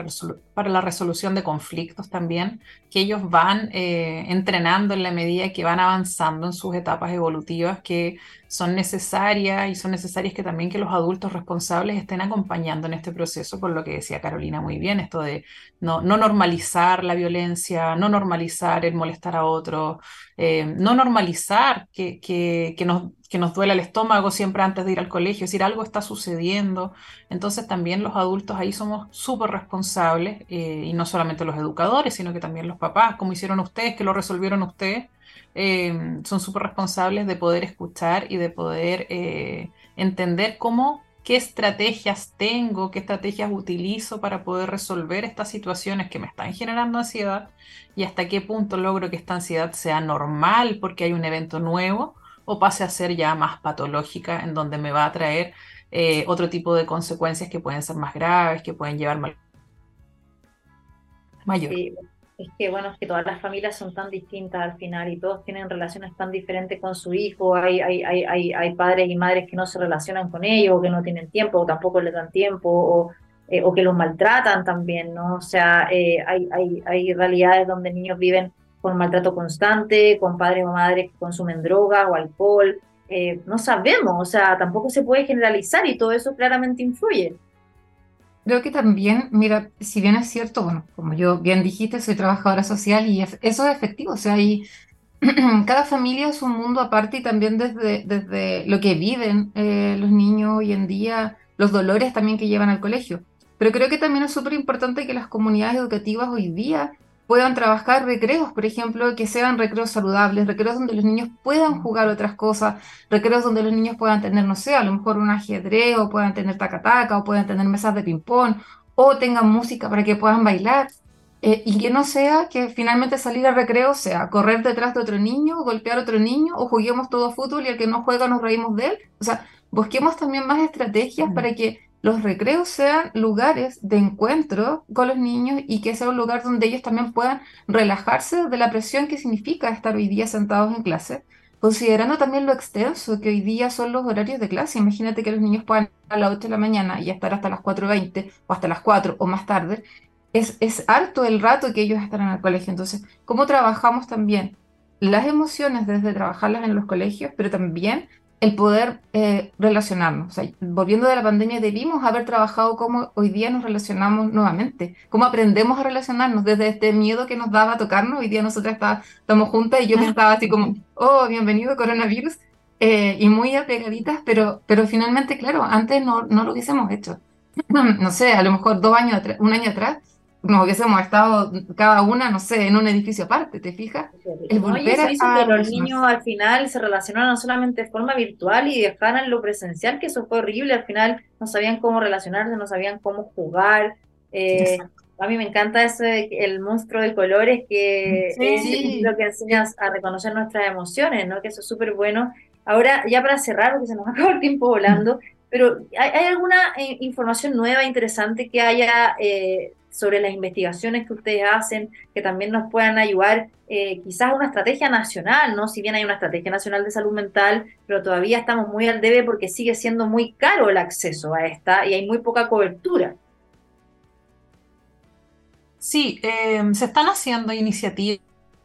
para la resolución de conflictos también, que ellos van eh, entrenando en la medida que van avanzando en sus etapas evolutivas, que son necesarias y son necesarias que también que los adultos responsables estén acompañando en este proceso, por lo que decía Carolina muy bien, esto de no, no normalizar la violencia, no normalizar el molestar a otros, eh, no normalizar que, que, que nos que nos duele el estómago siempre antes de ir al colegio, es decir, algo está sucediendo. Entonces también los adultos ahí somos súper responsables, eh, y no solamente los educadores, sino que también los papás, como hicieron ustedes, que lo resolvieron ustedes, eh, son súper responsables de poder escuchar y de poder eh, entender cómo, qué estrategias tengo, qué estrategias utilizo para poder resolver estas situaciones que me están generando ansiedad y hasta qué punto logro que esta ansiedad sea normal porque hay un evento nuevo o pase a ser ya más patológica, en donde me va a traer otro tipo de consecuencias que pueden ser más graves, que pueden llevar mayor. es que bueno, es que todas las familias son tan distintas al final y todos tienen relaciones tan diferentes con su hijo. Hay, hay, hay, hay, padres y madres que no se relacionan con ellos, o que no tienen tiempo, o tampoco les dan tiempo, o, eh, o que los maltratan también, ¿no? O sea, eh, hay, hay, hay realidades donde niños viven con maltrato constante, con padres o madres que consumen droga o alcohol. Eh, no sabemos, o sea, tampoco se puede generalizar y todo eso claramente influye. Creo que también, mira, si bien es cierto, bueno, como yo bien dijiste, soy trabajadora social y eso es efectivo, o sea, hay, cada familia es un mundo aparte y también desde, desde lo que viven eh, los niños hoy en día, los dolores también que llevan al colegio. Pero creo que también es súper importante que las comunidades educativas hoy día puedan trabajar recreos, por ejemplo, que sean recreos saludables, recreos donde los niños puedan jugar otras cosas, recreos donde los niños puedan tener, no sé, a lo mejor un ajedrez, o puedan tener tacataca, o puedan tener mesas de ping-pong, o tengan música para que puedan bailar. Eh, y que no sea que finalmente salir al recreo sea correr detrás de otro niño, golpear a otro niño, o juguemos todo fútbol y el que no juega nos reímos de él. O sea, busquemos también más estrategias para que los recreos sean lugares de encuentro con los niños y que sea un lugar donde ellos también puedan relajarse de la presión que significa estar hoy día sentados en clase, considerando también lo extenso que hoy día son los horarios de clase. Imagínate que los niños puedan a las 8 de la mañana y estar hasta las 4.20 o hasta las 4 o más tarde. Es, es harto el rato que ellos están en el colegio. Entonces, ¿cómo trabajamos también las emociones desde trabajarlas en los colegios, pero también el poder eh, relacionarnos. volviendo de la pandemia, debimos haber trabajado cómo hoy día nos relacionamos nuevamente, cómo aprendemos a relacionarnos desde este miedo que nos daba a tocarnos. Hoy día nosotras estamos juntas y yo me estaba así como, oh, bienvenido coronavirus, eh, y muy apegaditas, pero, pero finalmente, claro, antes no, no lo hubiésemos hecho. no sé, a lo mejor dos años, un año atrás, nos hubiésemos estado cada una, no sé, en un edificio aparte, ¿te fijas? El volver a que los niños al final se relacionaron no solamente de forma virtual y dejaran lo presencial, que eso fue horrible, al final no sabían cómo relacionarse, no sabían cómo jugar. Eh, a mí me encanta ese, el monstruo de colores que es lo que enseñas a reconocer nuestras emociones, ¿no? Que eso es súper bueno. Ahora, ya para cerrar, porque se nos acaba el tiempo volando, pero ¿hay, alguna eh, información nueva, interesante que haya eh, sobre las investigaciones que ustedes hacen, que también nos puedan ayudar eh, quizás una estrategia nacional, ¿no? Si bien hay una estrategia nacional de salud mental, pero todavía estamos muy al debe porque sigue siendo muy caro el acceso a esta y hay muy poca cobertura. Sí, eh, se están haciendo iniciativas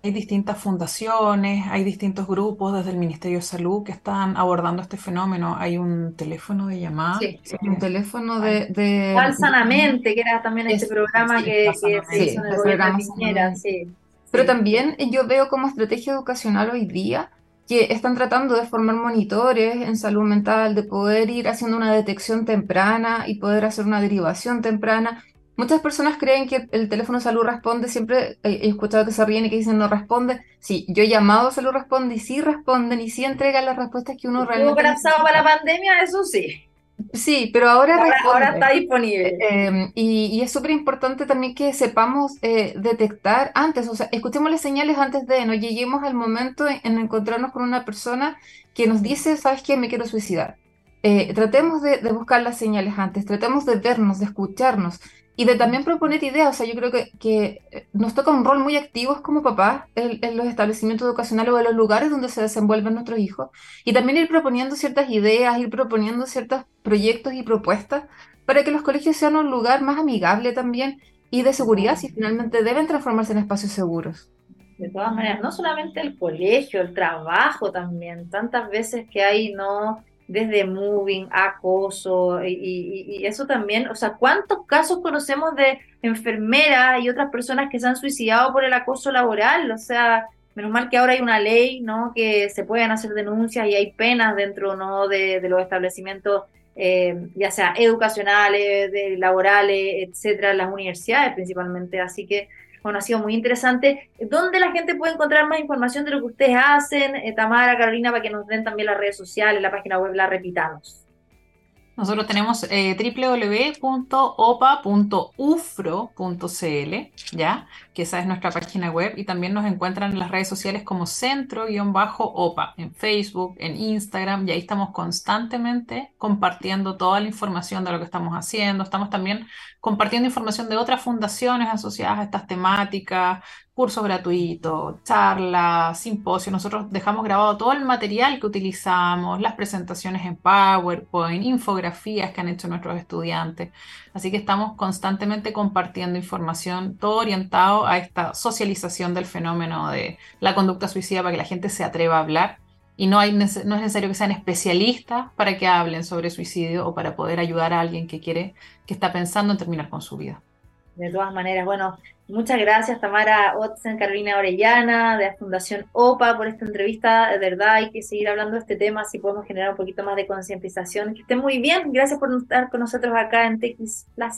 hay distintas fundaciones, hay distintos grupos desde el Ministerio de Salud que están abordando este fenómeno. Hay un teléfono de llamada. Sí, un teléfono de... de Sanamente, que era también este programa que, se hizo en el gobierno de sí. Pero también yo veo como estrategia educacional hoy día que están tratando de formar monitores en salud mental, de poder ir haciendo una detección temprana y poder hacer una derivación temprana. Muchas personas creen que el teléfono de salud responde, siempre he escuchado que se ríen y que dicen no responde. Sí, yo he llamado a salud responde y sí responden y sí entregan las respuestas que uno realmente... necesita. para la pandemia? Eso sí. Sí, pero ahora, ahora, está disponible. Em, y, es súper importante también que sepamos eh, detectar antes, o sea, escuchemos las señales antes de, no lleguemos al momento en, encontrarnos con una persona que nos dice, ¿sabes qué? Me quiero suicidar. Eh, tratemos de, buscar las señales antes, tratemos de vernos, de escucharnos y de también proponer ideas. O sea, yo creo que, que eh, nos toca un rol muy activo como papás en, los establecimientos educacionales o en los lugares donde se desenvuelven nuestros hijos y también ir proponiendo ciertas ideas, ir proponiendo ciertos proyectos y propuestas para que los colegios sean un lugar más amigable también y de seguridad si finalmente deben transformarse en espacios seguros. De todas maneras, no solamente el colegio, el trabajo también, tantas veces que hay no desde moving, acoso, y, eso también, o sea, ¿cuántos casos conocemos de enfermeras y otras personas que se han suicidado por el acoso laboral? O sea, menos mal que ahora hay una ley, ¿no? Que se pueden hacer denuncias y hay penas dentro, ¿no? De, de los establecimientos, eh, ya sea educacionales, de, laborales, etcétera, las universidades principalmente. Así que bueno, ha sido muy interesante. ¿Dónde la gente puede encontrar más información de lo que ustedes hacen? Eh, Tamara, Carolina, para que nos den también las redes sociales, la página web, la repitamos. Nosotros tenemos eh, www.opa.ufro.cl, ¿ya? Que esa es nuestra página web y también nos encuentran en las redes sociales como centro-opa, en Facebook, en Instagram, y ahí estamos constantemente compartiendo toda la información de lo que estamos haciendo. Estamos también compartiendo información de otras fundaciones asociadas a estas temáticas, cursos gratuitos, charlas, simposios. Nosotros dejamos grabado todo el material que utilizamos, las presentaciones en PowerPoint, infografías que han hecho nuestros estudiantes. Así que estamos constantemente compartiendo información, todo orientado a esta socialización del fenómeno de la conducta suicida para que la gente se atreva a hablar. Y no, hay, no es necesario que sean especialistas para que hablen sobre suicidio o para poder ayudar a alguien que quiere, que está pensando en terminar con su vida. De todas maneras, bueno, muchas gracias Tamara Otzen, Carolina Orellana, de la Fundación OPA, por esta entrevista. De verdad, hay que seguir hablando de este tema, si podemos generar un poquito más de concientización. Que estén muy bien. Gracias por estar con nosotros acá en TX Plus.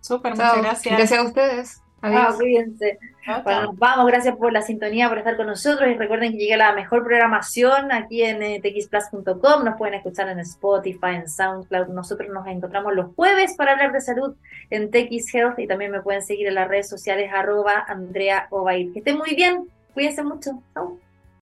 Súper, muchas gracias. Gracias a ustedes. Adiós. cuídense. Bueno, nos vamos, gracias por la sintonía, por estar con nosotros y recuerden que llega la mejor programación aquí en eh, txplus.com, nos pueden escuchar en Spotify, en SoundCloud, nosotros nos encontramos los jueves para hablar de salud en TX Health y también me pueden seguir en las redes sociales arroba Andrea Obaid. Que estén muy bien, cuídense mucho, chao.